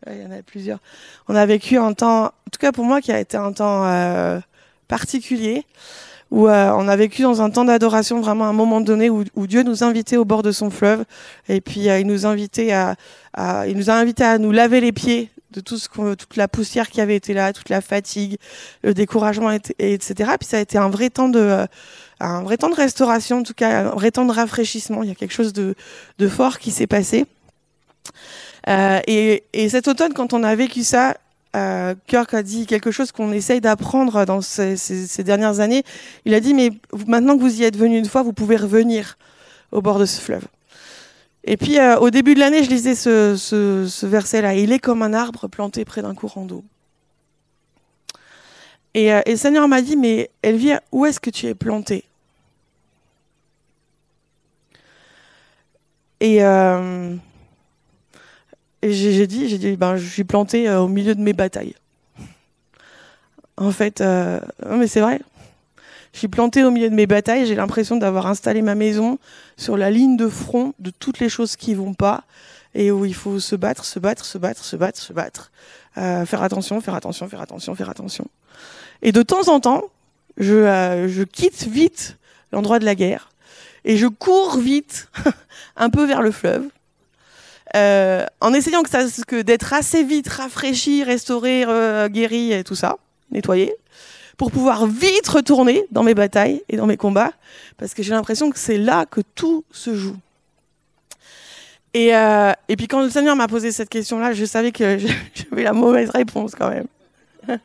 Il y en a plusieurs. On a vécu un temps, en tout cas pour moi, qui a été un temps euh, particulier, où euh, on a vécu dans un temps d'adoration, vraiment un moment donné où, Dieu nous invitait au bord de son fleuve, et puis euh, il nous invitait à, il nous a invités à nous laver les pieds de tout ce toute la poussière qui avait été là, toute la fatigue, le découragement, et, etc. Puis ça a été un vrai temps de un vrai temps de restauration, en tout cas un vrai temps de rafraîchissement. Il y a quelque chose de, de fort qui s'est passé. Euh, et, et, cet automne, quand on a vécu ça, euh, Kirk a dit quelque chose qu'on essaye d'apprendre dans ces, dernières années. Il a dit, mais maintenant que vous y êtes venu une fois, vous pouvez revenir au bord de ce fleuve. Et puis, euh, au début de l'année, je lisais ce, verset-là. Il est comme un arbre planté près d'un courant d'eau. Et, euh, et, le Seigneur m'a dit, mais Elvire, où est-ce que tu es planté? Et et j'ai dit, j'ai dit, ben, je suis planté euh, au milieu de mes batailles. En fait, euh, mais c'est vrai. Je suis planté au milieu de mes batailles. J'ai l'impression d'avoir installé ma maison sur la ligne de front de toutes les choses qui vont pas et où il faut se battre, se battre, se battre, se battre, se battre. Euh, faire attention, faire attention, faire attention, faire attention. Et de temps en temps, je, je quitte vite l'endroit de la guerre et je cours vite un peu vers le fleuve euh, en essayant d'être assez vite rafraîchi, restauré, euh, guéri et tout ça, nettoyé, pour pouvoir vite retourner dans mes batailles et dans mes combats, parce que j'ai l'impression que c'est là que tout se joue. Et, euh, puis quand le Seigneur m'a posé cette question-là, je savais que j'avais la mauvaise réponse quand même.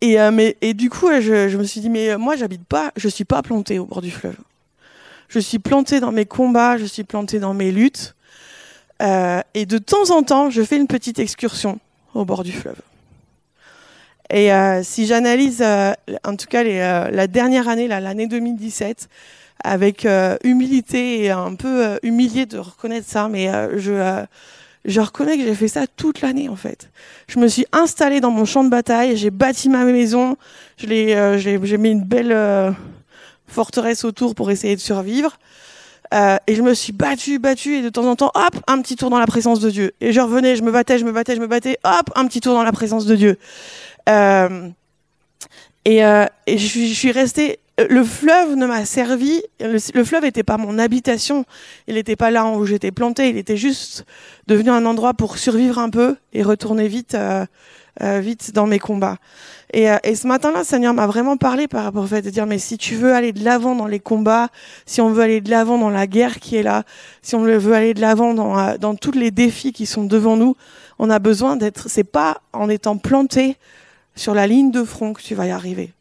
et, du coup, je, me suis dit, mais moi, j'habite pas, je suis pas planté au bord du fleuve je suis plantée dans mes combats, je suis plantée dans mes luttes. Euh, et de temps en temps, je fais une petite excursion au bord du fleuve. Et euh, si j'analyse, euh, en tout cas, les, euh, la dernière année, l'année 2017, avec euh, humilité et un peu humilié de reconnaître ça, mais je, je reconnais que j'ai fait ça toute l'année en fait. Je me suis installée dans mon champ de bataille, j'ai bâti ma maison, je l'ai, j'ai mis une belle forteresse autour pour essayer de survivre. Euh, et je me suis battue, battue, et de temps en temps, hop, un petit tour dans la présence de Dieu. Et je revenais, je me battais, je me battais, je me battais, hop, un petit tour dans la présence de Dieu. Euh, et, euh, et je, suis, je suis restée. Le fleuve ne m'a servi. Le, le fleuve n'était pas mon habitation. Il n'était pas là où j'étais plantée. Il était juste devenu un endroit pour survivre un peu et retourner vite, euh, vite dans mes combats. Et, euh, et ce matin-là, Seigneur m'a vraiment parlé par rapport au fait de dire, mais si tu veux aller de l'avant dans les combats, si on veut aller de l'avant dans la guerre qui est là, si on veut aller de l'avant dans, euh, dans tous les défis qui sont devant nous, on a besoin d'être, c'est pas en étant planté sur la ligne de front que tu vas y arriver.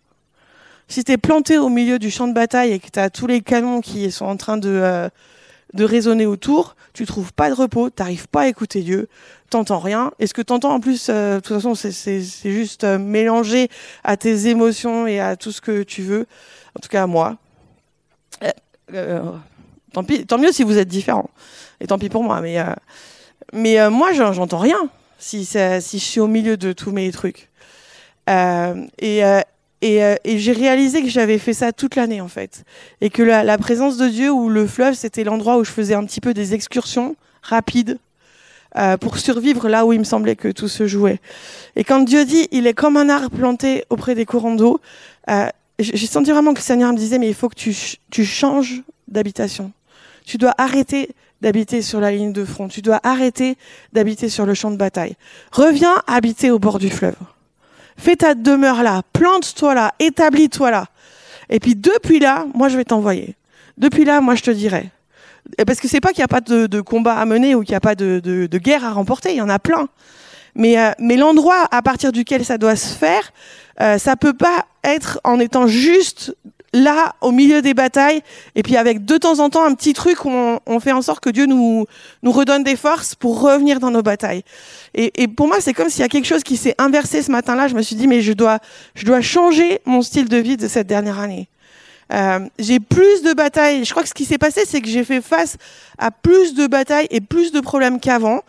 Si tu es planté au milieu du champ de bataille et que tu as tous les canons qui sont en train de, euh, de résonner autour, tu trouves pas de repos, t'arrives pas à écouter Dieu, t'entends rien. Et ce que t'entends en plus, euh, de toute façon, c'est juste euh, mélangé à tes émotions et à tout ce que tu veux. En tout cas, à moi. Euh, euh tant, pis, tant mieux si vous êtes différents. Et tant pis pour moi. Mais, mais moi, j'entends rien si, si je suis au milieu de tous mes trucs. et, et j'ai réalisé que j'avais fait ça toute l'année en fait. Et que la, la, présence de Dieu ou le fleuve, c'était l'endroit où je faisais un petit peu des excursions rapides euh, pour survivre là où il me semblait que tout se jouait. Et quand Dieu dit, il est comme un arbre planté auprès des courants d'eau, euh, j'ai senti vraiment que le Seigneur me disait, mais il faut que tu, tu changes d'habitation. Tu dois arrêter d'habiter sur la ligne de front. Tu dois arrêter d'habiter sur le champ de bataille. Reviens habiter au bord du fleuve. Fais ta demeure là, plante-toi là, établis-toi là. Et puis depuis là, moi je vais t'envoyer. Depuis là, moi je te dirai. Parce que c'est pas qu'il n'y a pas de, de, combat à mener ou qu'il n'y a pas de, de, de, guerre à remporter, il y en a plein. Mais, euh, mais l'endroit à partir duquel ça doit se faire, euh, ça peut pas être en étant juste là, au milieu des batailles, et puis avec de temps en temps un petit truc où on, fait en sorte que Dieu nous, nous redonne des forces pour revenir dans nos batailles. Et, et pour moi, c'est comme s'il y a quelque chose qui s'est inversé ce matin-là. Je me suis dit, mais je dois, je dois changer mon style de vie de cette dernière année. Euh, j'ai plus de batailles. Je crois que ce qui s'est passé, c'est que j'ai fait face à plus de batailles et plus de problèmes qu'avant.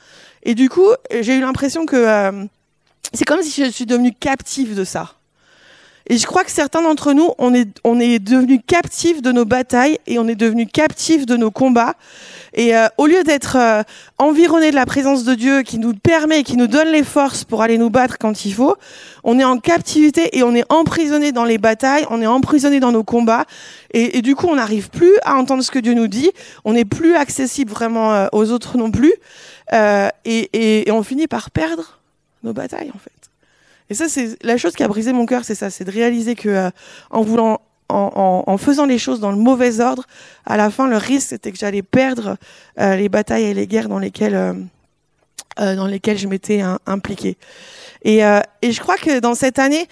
Et du coup, j'ai eu l'impression que euh, c'est comme si je suis devenue captive de ça. Et je crois que certains d'entre nous, on est, on est devenus captifs de nos batailles et on est devenus captifs de nos combats. Et euh, au lieu d'être euh, environné de la présence de Dieu qui nous permet, qui nous donne les forces pour aller nous battre quand il faut, on est en captivité et on est emprisonné dans les batailles, on est emprisonné dans nos combats. Et, du coup, on n'arrive plus à entendre ce que Dieu nous dit. On n'est plus accessible vraiment euh, aux autres non plus. Et, et on finit par perdre nos batailles en fait. Et ça, c'est la chose qui a brisé mon cœur, c'est ça, c'est de réaliser que euh, en voulant, faisant les choses dans le mauvais ordre, à la fin, le risque c'était que j'allais perdre euh, les batailles et les guerres dans lesquelles euh, dans lesquelles je m'étais impliquée. Et, et je crois que dans cette année,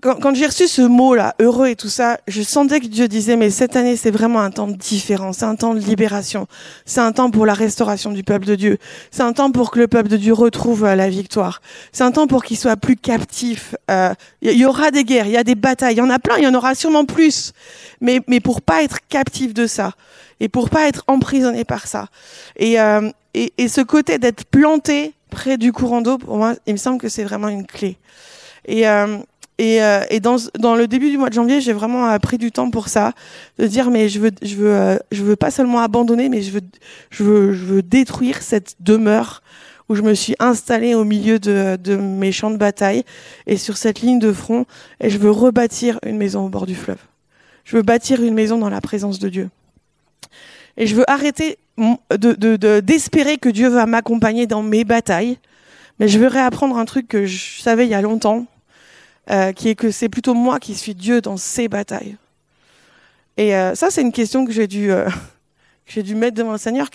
quand, j'ai reçu ce mot-là, heureux et tout ça, je sentais que Dieu disait, mais cette année, c'est vraiment un temps différent, c'est un temps de libération, c'est un temps pour la restauration du peuple de Dieu, c'est un temps pour que le peuple de Dieu retrouve euh, la victoire, c'est un temps pour qu'il soit plus captif. Il euh, y, aura des guerres, il y a des batailles, il y en a plein, il y en aura sûrement plus, mais, mais pour pas être captif de ça, et pour pas être emprisonné par ça. Et, euh, et, et ce côté d'être planté près du courant d'eau, pour moi, il me semble que c'est vraiment une clé. Et, euh, et, euh, dans, le début du mois de janvier, j'ai vraiment pris du temps pour ça, de dire mais je veux, euh, veux pas seulement abandonner, mais je veux, détruire cette demeure où je me suis installée au milieu de, mes champs de bataille et sur cette ligne de front, et je veux rebâtir une maison au bord du fleuve. Je veux bâtir une maison dans la présence de Dieu. Et je veux arrêter de d'espérer de, que Dieu va m'accompagner dans mes batailles, mais je veux réapprendre un truc que je savais il y a longtemps, euh, qui est que c'est plutôt moi qui suis Dieu dans ces batailles. Et euh, ça, c'est une question que j'ai dû, euh, dû mettre devant le Seigneur.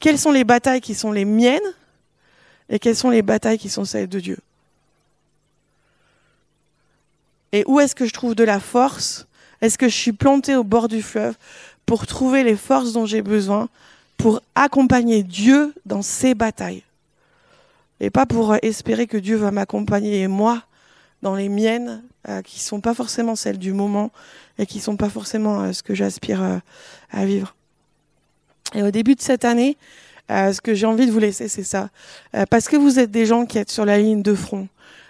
quelles sont les batailles qui sont les miennes et quelles sont les batailles qui sont celles de Dieu? Et où est-ce que je trouve de la force? Est-ce que je suis planté au bord du fleuve pour trouver les forces dont j'ai besoin pour accompagner Dieu dans ces batailles? Et pas pour espérer que Dieu va m'accompagner et moi dans les miennes, euh, qui sont pas forcément celles du moment et qui sont pas forcément euh, ce que j'aspire euh, à vivre. Et au début de cette année, ce que j'ai envie de vous laisser, c'est ça. parce que vous êtes des gens qui êtes sur la ligne de front,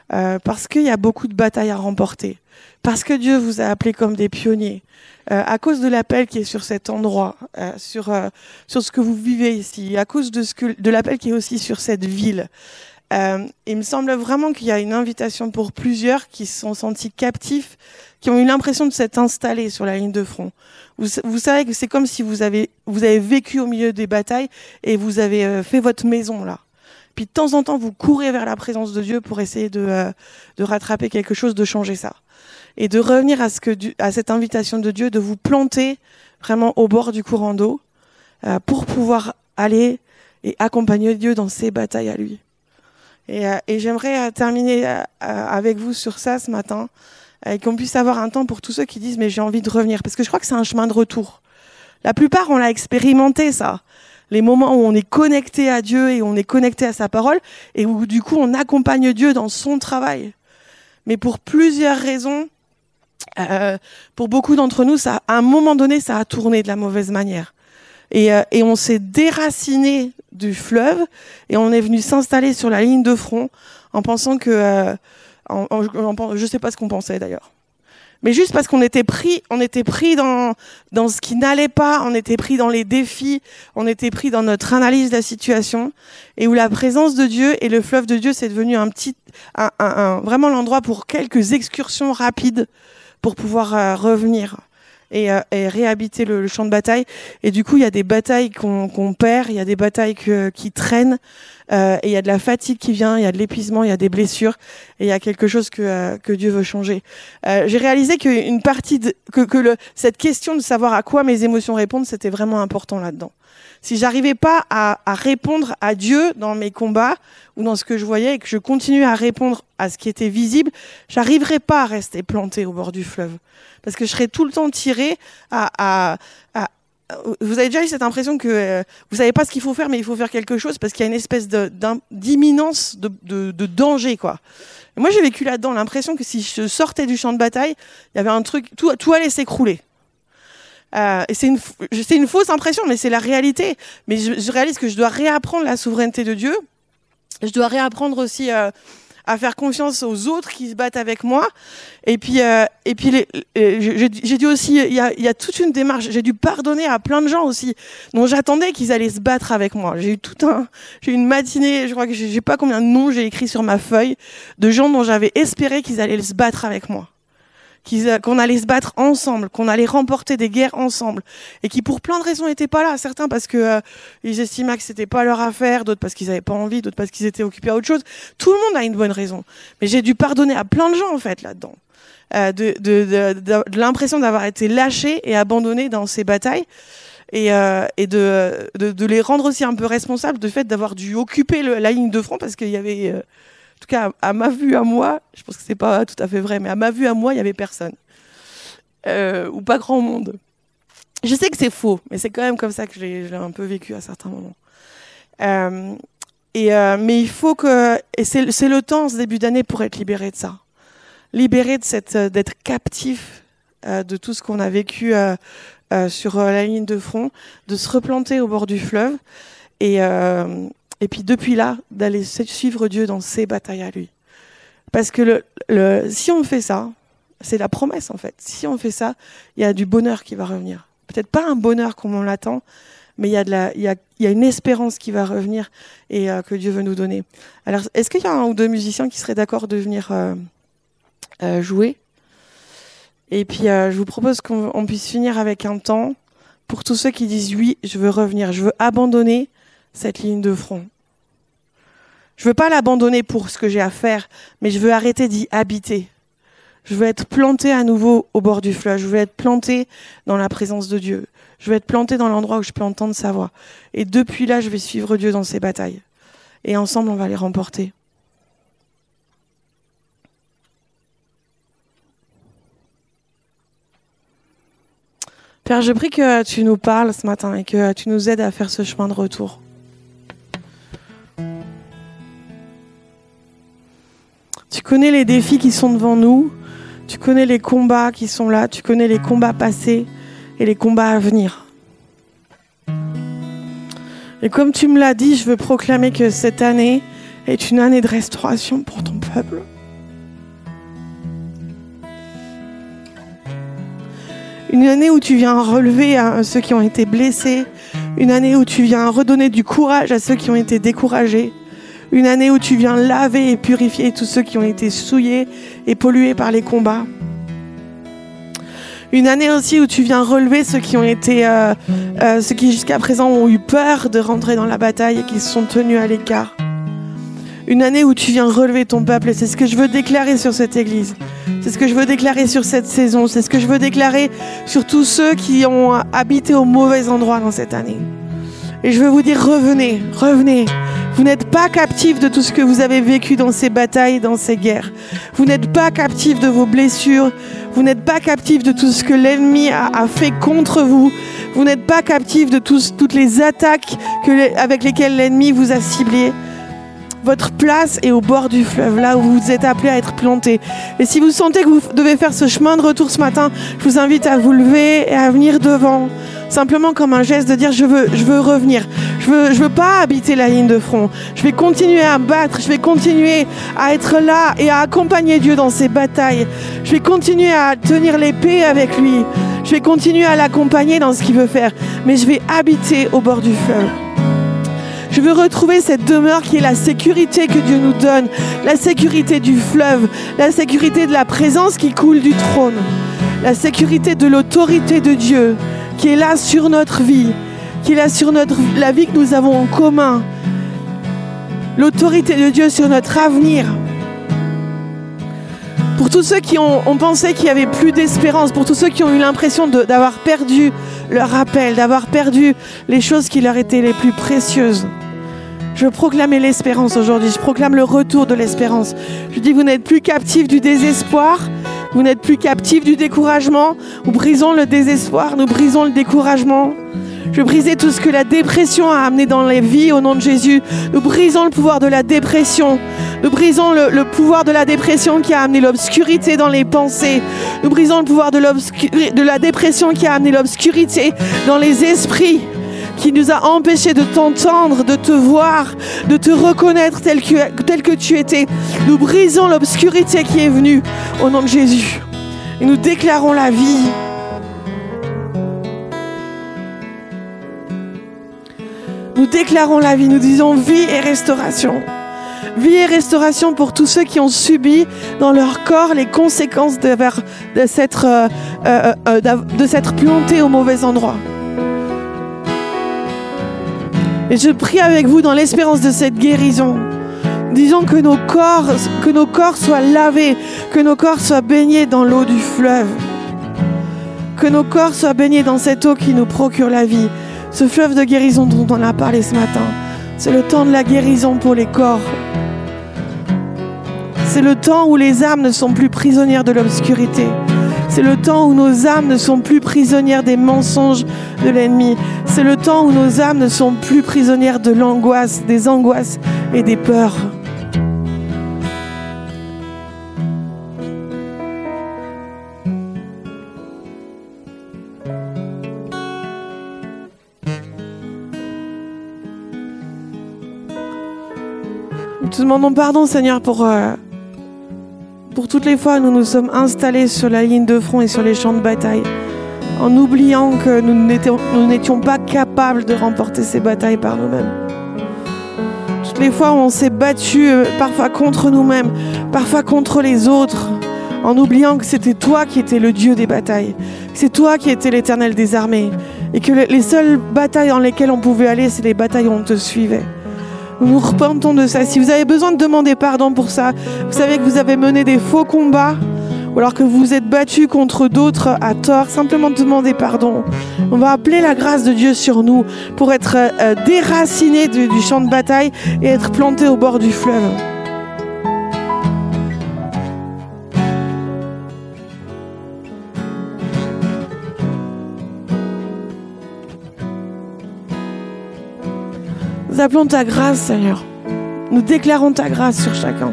parce qu'il y a beaucoup de batailles à remporter, parce que Dieu vous a appelés comme des pionniers, à cause de l'appel qui est sur cet endroit, sur sur ce que vous vivez ici, à cause de ce que de l'appel qui est aussi sur cette ville. Euh, il me semble vraiment qu'il y a une invitation pour plusieurs qui se sont sentis captifs, qui ont eu l'impression de s'être installés sur la ligne de front. Vous, savez que c'est comme si vous avez, vous avez vécu au milieu des batailles et vous avez euh, fait votre maison là. Puis de temps en temps, vous courez vers la présence de Dieu pour essayer de, euh, de rattraper quelque chose, de changer ça. Et de revenir à, ce que, à cette invitation de Dieu, de vous planter vraiment au bord du courant d'eau pour pouvoir aller et accompagner Dieu dans ses batailles à lui. Et, euh, et j'aimerais euh, terminer euh, avec vous sur ça ce matin, et qu'on puisse avoir un temps pour tous ceux qui disent mais j'ai envie de revenir, parce que je crois que c'est un chemin de retour. La plupart, on l'a expérimenté ça. Les moments où on est connecté à Dieu et on est connecté à sa parole, et où du coup on accompagne Dieu dans son travail. Mais pour plusieurs raisons, euh, pour beaucoup d'entre nous, ça, à un moment donné, ça a tourné de la mauvaise manière. Et, euh, et on s'est déraciné du fleuve et on est venu s'installer sur la ligne de front en pensant que, euh, en, je sais pas ce qu'on pensait d'ailleurs, mais juste parce qu'on était pris, on était pris dans dans ce qui n'allait pas, on était pris dans les défis, on était pris dans notre analyse de la situation et où la présence de Dieu et le fleuve de Dieu c'est devenu un petit, un, un, vraiment l'endroit pour quelques excursions rapides pour pouvoir euh, revenir et, euh, et réhabiter le, champ de bataille. Et du coup, il y a des batailles qu'on perd, il y a des batailles qui traînent. Euh, et il y a de la fatigue qui vient, il y a de l'épuisement, il y a des blessures, et il y a quelque chose que, euh, que Dieu veut changer. Euh, j'ai réalisé qu'une partie de, que, que le, cette question de savoir à quoi mes émotions répondent, c'était vraiment important là-dedans. Si j'arrivais pas à, à, répondre à Dieu dans mes combats ou dans ce que je voyais et que je continuais à répondre à ce qui était visible, j'arriverais pas à rester planté au bord du fleuve parce que je serais tout le temps tiré à, à, à vous avez déjà eu cette impression que euh, vous savez pas ce qu'il faut faire, mais il faut faire quelque chose parce qu'il y a une espèce d'imminence de, danger, quoi. Moi, j'ai vécu là-dedans l'impression que si je sortais du champ de bataille, il y avait un truc, tout, allait s'écrouler. Euh, c'est une, fausse impression, mais c'est la réalité. Mais je, je, réalise que je dois réapprendre la souveraineté de Dieu. Je dois réapprendre aussi euh, à faire confiance aux autres qui se battent avec moi. Et puis, euh, et puis j'ai dit aussi, il y a, y a, toute une démarche. J'ai dû pardonner à plein de gens aussi, dont j'attendais qu'ils allaient se battre avec moi. J'ai eu tout un, j'ai eu une matinée, je crois que j'ai pas combien de noms j'ai écrit sur ma feuille de gens dont j'avais espéré qu'ils allaient se battre avec moi qu'on allait se battre ensemble, qu'on allait remporter des guerres ensemble, et qui pour plein de raisons n'étaient pas là. Certains parce que euh, ils estimaient que c'était pas leur affaire, d'autres parce qu'ils avaient pas envie, d'autres parce qu'ils étaient occupés à autre chose. Tout le monde a une bonne raison, mais j'ai dû pardonner à plein de gens en fait là-dedans, euh, de, de, de, de l'impression d'avoir été lâché et abandonné dans ces batailles. Et, euh, et de, de, les rendre aussi un peu responsables du fait d'avoir dû occuper la ligne de front parce qu'il y avait euh, tout cas, à, ma vue, à moi, je pense que c'est pas tout à fait vrai, mais à ma vue, à moi, il y avait personne. Euh, ou pas grand monde. Je sais que c'est faux, mais c'est quand même comme ça que je l'ai un peu vécu à certains moments. Euh, euh, mais il faut que, et c'est le temps, ce début d'année, pour être libéré de ça. Libéré d'être captif de tout ce qu'on a vécu sur la ligne de front, de se replanter au bord du fleuve. Et, et puis depuis là, d'aller suivre Dieu dans ses batailles à lui. Parce que si on fait ça, c'est la promesse en fait. Si on fait ça, il y a du bonheur qui va revenir. Peut-être pas un bonheur comme on l'attend, mais il y, a une espérance qui va revenir et euh, que Dieu veut nous donner. Alors, est-ce qu'il y a un ou deux musiciens qui seraient d'accord de venir euh, euh, jouer? Et puis, je vous propose qu'on puisse finir avec un temps pour tous ceux qui disent oui, je veux revenir, je veux abandonner cette ligne de front. Je veux pas l'abandonner pour ce que j'ai à faire, mais je veux arrêter d'y habiter. Je veux être planté à nouveau au bord du fleuve. Je veux être planté dans la présence de Dieu. Je veux être planté dans l'endroit où je peux entendre sa voix. Et depuis là, je vais suivre Dieu dans ses batailles. Et ensemble, on va les remporter. Père, je prie que tu nous parles ce matin et que tu nous aides à faire ce chemin de retour. Tu connais les défis qui sont devant nous. Tu connais les combats qui sont là. Tu connais les combats passés et les combats à venir. Et comme tu me l'as dit, je veux proclamer que cette année est une année de restauration pour ton peuple. Une année où tu viens relever ceux qui ont été blessés. Une année où tu viens redonner du courage à ceux qui ont été découragés. Une année où tu viens laver et purifier tous ceux qui ont été souillés et pollués par les combats. Une année aussi où tu viens relever ceux qui ont été, euh, euh, ceux qui jusqu'à présent ont eu peur de rentrer dans la bataille et qui se sont tenus à l'écart. Une année où tu viens relever ton peuple c'est ce que je veux déclarer sur cette église. C'est ce que je veux déclarer sur cette saison. C'est ce que je veux déclarer sur tous ceux qui ont habité au mauvais endroit dans cette année. Et je veux vous dire, revenez, revenez, vous n'êtes pas captif de tout ce que vous avez vécu dans ces batailles, dans ces guerres. Vous n'êtes pas captif de vos blessures. Vous n'êtes pas captif de tout ce que l'ennemi a, fait contre vous. Vous n'êtes pas captif de toutes les attaques avec lesquelles l'ennemi vous a ciblé. Votre place est au bord du fleuve, là où vous êtes appelé à être planté. Et si vous sentez que vous devez faire ce chemin de retour ce matin, je vous invite à vous lever et à venir devant simplement comme un geste de dire je veux, je veux revenir. Je veux, je veux pas habiter la ligne de front. Je vais continuer à battre. Je vais continuer à être là et à accompagner Dieu dans ses batailles. Je vais continuer à tenir l'épée avec lui. Je vais continuer à l'accompagner dans ce qu'il veut faire. Mais je vais habiter au bord du fleuve. Je veux retrouver cette demeure qui est la sécurité que Dieu nous donne, la sécurité du fleuve, la sécurité de la présence qui coule du trône, la sécurité de l'autorité de Dieu qui est là sur notre vie, qui est là sur la vie que nous avons en commun. l'autorité de Dieu sur notre avenir. Pour tous ceux qui ont, pensé qu'il n'y avait plus d'espérance, pour tous ceux qui ont eu l'impression d'avoir perdu leur appel, d'avoir perdu les choses qui leur étaient les plus précieuses. Je proclame l'espérance aujourd'hui. Je proclame le retour de l'espérance. Je dis, vous n'êtes plus captifs du désespoir. Vous n'êtes plus captifs du découragement. Nous brisons le désespoir. Nous brisons le découragement. Je brisais tout ce que la dépression a amené dans les vies au nom de Jésus. Nous brisons le pouvoir de la dépression. Nous brisons le, pouvoir de la dépression qui a amené l'obscurité dans les pensées. Nous brisons le pouvoir de la dépression qui a amené l'obscurité dans les esprits qui nous a empêchés de t'entendre, de te voir, de te reconnaître tel que, tu étais. Nous brisons l'obscurité qui est venue au nom de Jésus. Nous déclarons la vie. Nous déclarons la vie, nous disons vie et restauration. Vie et restauration pour tous ceux qui ont subi dans leur corps les conséquences de, de s'être euh, euh, euh, plantés au mauvais endroit. Et je prie avec vous dans l'espérance de cette guérison. Disons que nos corps, que nos corps soient lavés, que nos corps soient baignés dans l'eau du fleuve. Que nos corps soient baignés dans cette eau qui nous procure la vie. Ce fleuve de guérison dont on a parlé ce matin. C'est le temps de la guérison pour les corps. C'est le temps où les âmes ne sont plus prisonnières de l'obscurité. C'est le temps où nos âmes ne sont plus prisonnières des mensonges de l'ennemi. C'est le temps où nos âmes ne sont plus prisonnières de l'angoisse, des angoisses et des peurs. Nous te demandons pardon, Seigneur, pour euh, toutes les fois où nous nous sommes installés sur la ligne de front et sur les champs de bataille, en oubliant que nous n'étions pas capables de remporter ces batailles par nous-mêmes. Toutes les fois où on s'est battu, euh, parfois contre nous-mêmes, parfois contre les autres, en oubliant que c'était toi qui étais le Dieu des batailles, que c'est toi qui étais l'éternel des armées, et que les seules batailles dans lesquelles on pouvait aller, c'est les batailles où on te suivait. Nous nous repentons de ça. Si vous avez besoin de demander pardon pour ça, vous savez que vous avez mené des faux combats ou alors que vous êtes battu contre d'autres à tort, simplement demandez pardon. On va appeler la grâce de Dieu sur nous pour être euh, déracinés du, du champ de bataille et être plantés au bord du fleuve. Nous appelons ta grâce, Seigneur. Nous déclarons ta grâce sur chacun.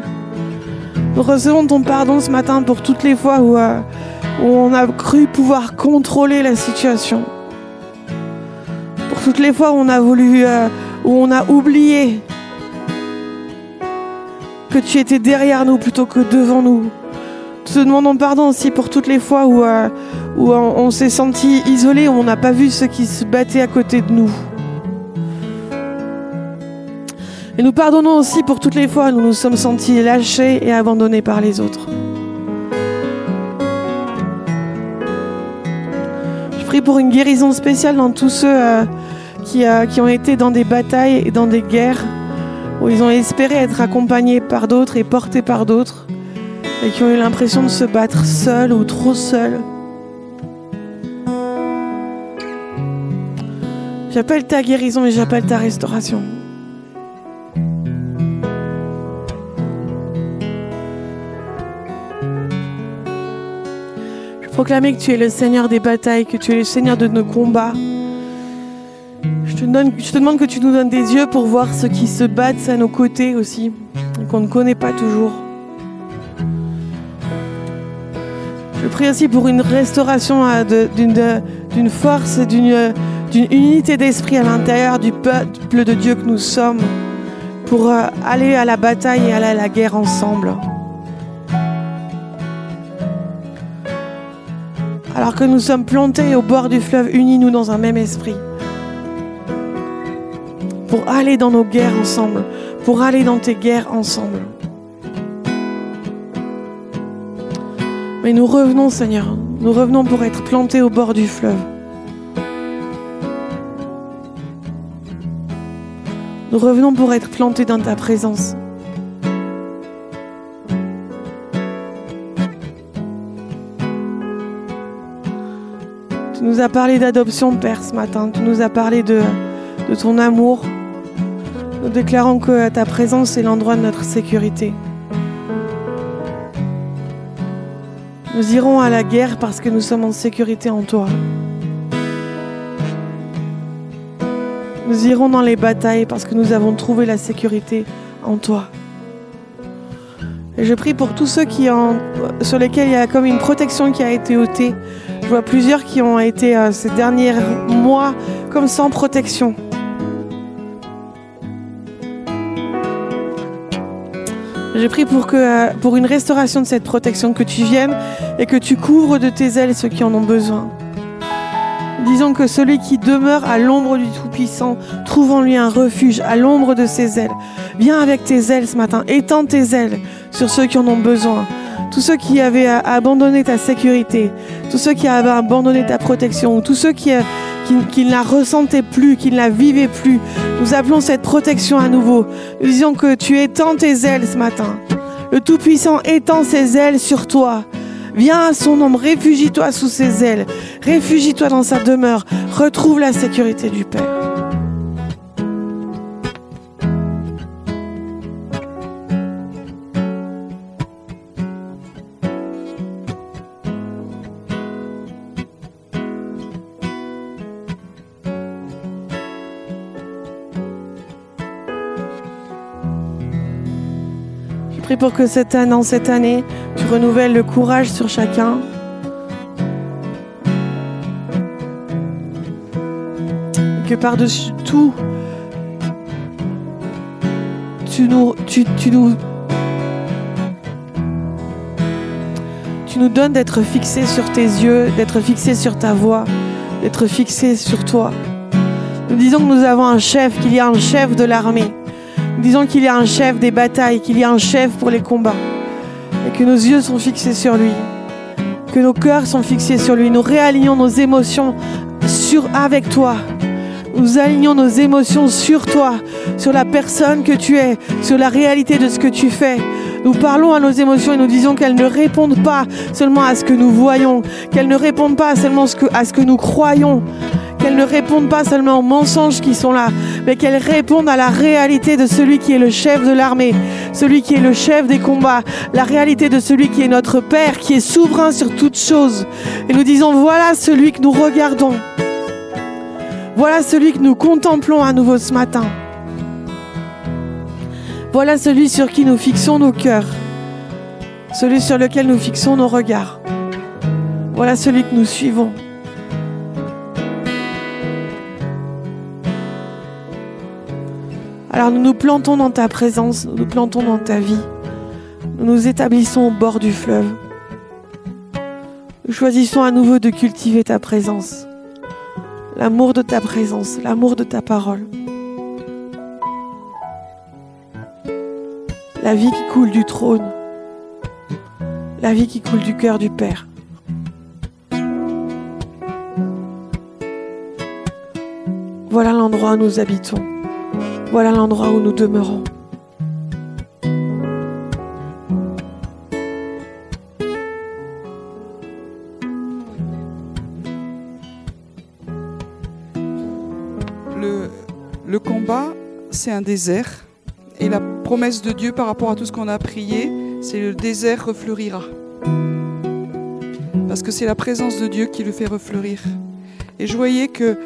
Recevons ton pardon ce matin pour toutes les fois où, euh, on a cru pouvoir contrôler la situation. Pour toutes les fois où on a voulu, euh, où on a oublié que tu étais derrière nous plutôt que devant nous. Nous te demandons pardon aussi pour toutes les fois où, euh, où on s'est senti isolé, où on n'a pas vu ceux qui se battaient à côté de nous. Et nous pardonnons aussi pour toutes les fois où nous nous sommes sentis lâchés et abandonnés par les autres. Je prie pour une guérison spéciale dans tous ceux euh, qui, euh, qui ont été dans des batailles et dans des guerres où ils ont espéré être accompagnés par d'autres et portés par d'autres et qui ont eu l'impression de se battre seuls ou trop seuls. J'appelle ta guérison et j'appelle ta restauration. Proclamer que tu es le Seigneur des batailles, que tu es le Seigneur de nos combats. Je te, demande que tu nous donnes des yeux pour voir ceux qui se battent à nos côtés aussi, qu'on ne connaît pas toujours. Je prie aussi pour une restauration d'une force, d'une unité d'esprit à l'intérieur du peuple de Dieu que nous sommes, pour euh, aller à la bataille et aller à la guerre ensemble. Que nous sommes plantés au bord du fleuve, unis nous dans un même esprit. Pour aller dans nos guerres ensemble, pour aller dans tes guerres ensemble. Mais nous revenons, Seigneur, nous revenons pour être plantés au bord du fleuve. Nous revenons pour être plantés dans ta présence. Nous as parlé d'adoption, Père, ce matin. Tu nous as parlé de, ton amour. Nous déclarons que ta présence est l'endroit de notre sécurité. Nous irons à la guerre parce que nous sommes en sécurité en toi. Nous irons dans les batailles parce que nous avons trouvé la sécurité en toi. Et je prie pour tous ceux qui sur lesquels il y a comme une protection qui a été ôtée. Je vois plusieurs qui ont été euh, ces derniers mois comme sans protection. Je prie pour, euh, pour une restauration de cette protection, que tu viennes et que tu couvres de tes ailes ceux qui en ont besoin. Disons que celui qui demeure à l'ombre du Tout-Puissant trouve en lui un refuge à l'ombre de ses ailes. Viens avec tes ailes ce matin, étends tes ailes sur ceux qui en ont besoin. Tous ceux qui avaient abandonné ta sécurité, tous ceux qui avaient abandonné ta protection, tous ceux qui, qui, ne la ressentaient plus, qui ne la vivaient plus. Nous appelons cette protection à nouveau. Nous disons que tu étends tes ailes ce matin. Le Tout-Puissant étend ses ailes sur toi. Viens à son ombre, réfugie-toi sous ses ailes, réfugie-toi dans sa demeure, retrouve la sécurité du Père. Pour que cette année, cette année, tu renouvelles le courage sur chacun. Et que par-dessus tout, tu nous donnes d'être fixés sur tes yeux, d'être fixés sur ta voix, d'être fixés sur toi. Nous disons que nous avons un chef, qu'il y a un chef de l'armée disons qu'il y a un chef des batailles, qu'il y a un chef pour les combats, et que nos yeux sont fixés sur lui, que nos cœurs sont fixés sur lui. Nous réalignons nos émotions sur, avec toi. Nous alignons nos émotions sur toi, sur la personne que tu es, sur la réalité de ce que tu fais. Nous parlons à nos émotions et nous disons qu'elles ne répondent pas seulement à ce que nous voyons, qu'elles ne répondent pas seulement à ce que nous croyons, qu'elles ne répondent pas seulement aux mensonges qui sont là, mais qu'elles répondent à la réalité de celui qui est le chef de l'armée, celui qui est le chef des combats, la réalité de celui qui est notre Père, qui est souverain sur toutes choses. Et nous disons, voilà celui que nous regardons. Voilà celui que nous contemplons à nouveau ce matin. Voilà celui sur qui nous fixons nos cœurs, celui sur lequel nous fixons nos regards. Voilà celui que nous suivons. Alors nous nous plantons dans ta présence, nous nous plantons dans ta vie. Nous nous établissons au bord du fleuve. Nous choisissons à nouveau de cultiver ta présence, l'amour de ta présence, l'amour de ta parole. La vie qui coule du trône, la vie qui coule du cœur du Père. Voilà l'endroit où nous habitons. Voilà l'endroit où nous demeurons. Le, combat, c'est un désert. Et la promesse de Dieu par rapport à tout ce qu'on a prié, c'est le désert refleurira. Parce que c'est la présence de Dieu qui le fait refleurir. Et je voyais que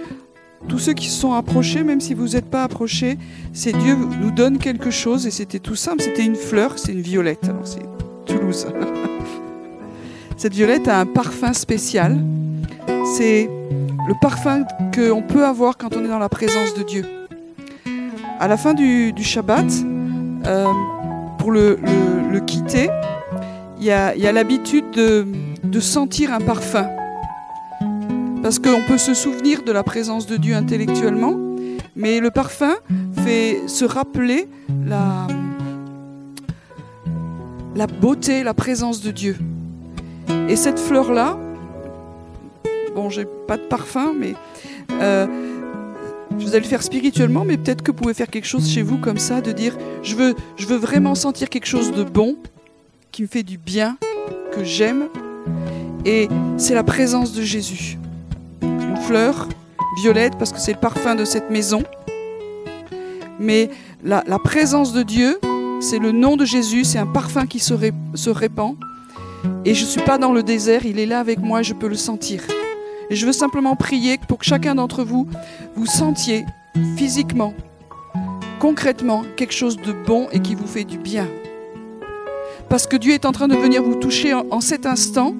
tous ceux qui se sont approchés, même si vous n'êtes pas approchés, c'est Dieu nous donne quelque chose et c'était tout simple, c'était une fleur, c'est une violette. Alors c'est Toulouse. Cette violette a un parfum spécial. C'est le parfum qu'on peut avoir quand on est dans la présence de Dieu. À la fin du, Shabbat, euh, pour le, quitter, il y a, l'habitude de sentir un parfum. Parce qu'on peut se souvenir de la présence de Dieu intellectuellement, mais le parfum fait se rappeler la, la beauté, la présence de Dieu. Et cette fleur-là, bon, j'ai pas de parfum, mais euh, Je vous allez le faire spirituellement, mais peut-être que vous pouvez faire quelque chose chez vous comme ça, de dire je veux, je veux vraiment sentir quelque chose de bon, qui me fait du bien, que j'aime. Et c'est la présence de Jésus. Fleur violette parce que c'est le parfum de cette maison. Mais la, présence de Dieu, c'est le nom de Jésus, c'est un parfum qui se, ré- se répand. Et je ne suis pas dans le désert, il est là avec moi, je peux le sentir. Et je veux simplement prier pour que chacun d'entre vous, vous sentiez physiquement, concrètement, quelque chose de bon et qui vous fait du bien. Parce que Dieu est en train de venir vous toucher en cet instant,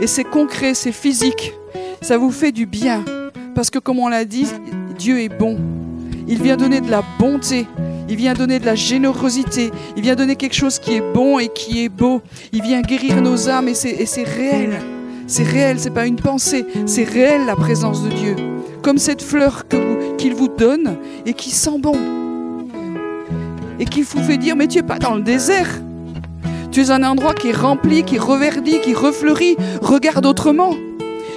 et c'est concret, c'est physique, ça vous fait du bien. Parce que comme on l'a dit, Dieu est bon. Il vient donner de la bonté, il vient donner de la générosité, il vient donner quelque chose qui est bon et qui est beau. Il vient guérir nos âmes et c'est, réel. C'est réel, c'est pas une pensée, c'est réel la présence de Dieu. Comme cette fleur que vous- qu'il vous donne et qui sent bon. Et qui vous fait dire, mais tu es pas dans le désert. Tu es un endroit qui est rempli, qui est reverdi, qui refleurit. Regarde autrement.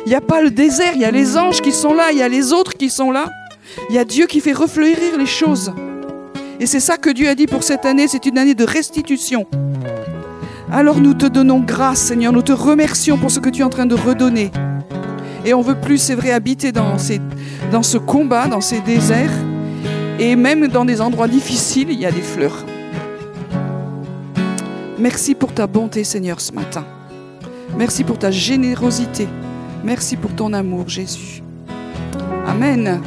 Il n'y a pas le désert, il y a les anges qui sont là, il y a les autres qui sont là. Il y a Dieu qui fait refleurir les choses. Et c'est ça que Dieu a dit pour cette année, c'est une année de restitution. Alors nous te donnons grâce, Seigneur, nous te remercions pour ce que tu es en train de redonner. Et on veut plus, c'est vrai, habiter dans, ce combat, dans ces déserts. Et même dans des endroits difficiles, il y a des fleurs. Merci pour ta bonté, Seigneur, ce matin. Merci pour ta générosité. Merci pour ton amour, Jésus. Amen.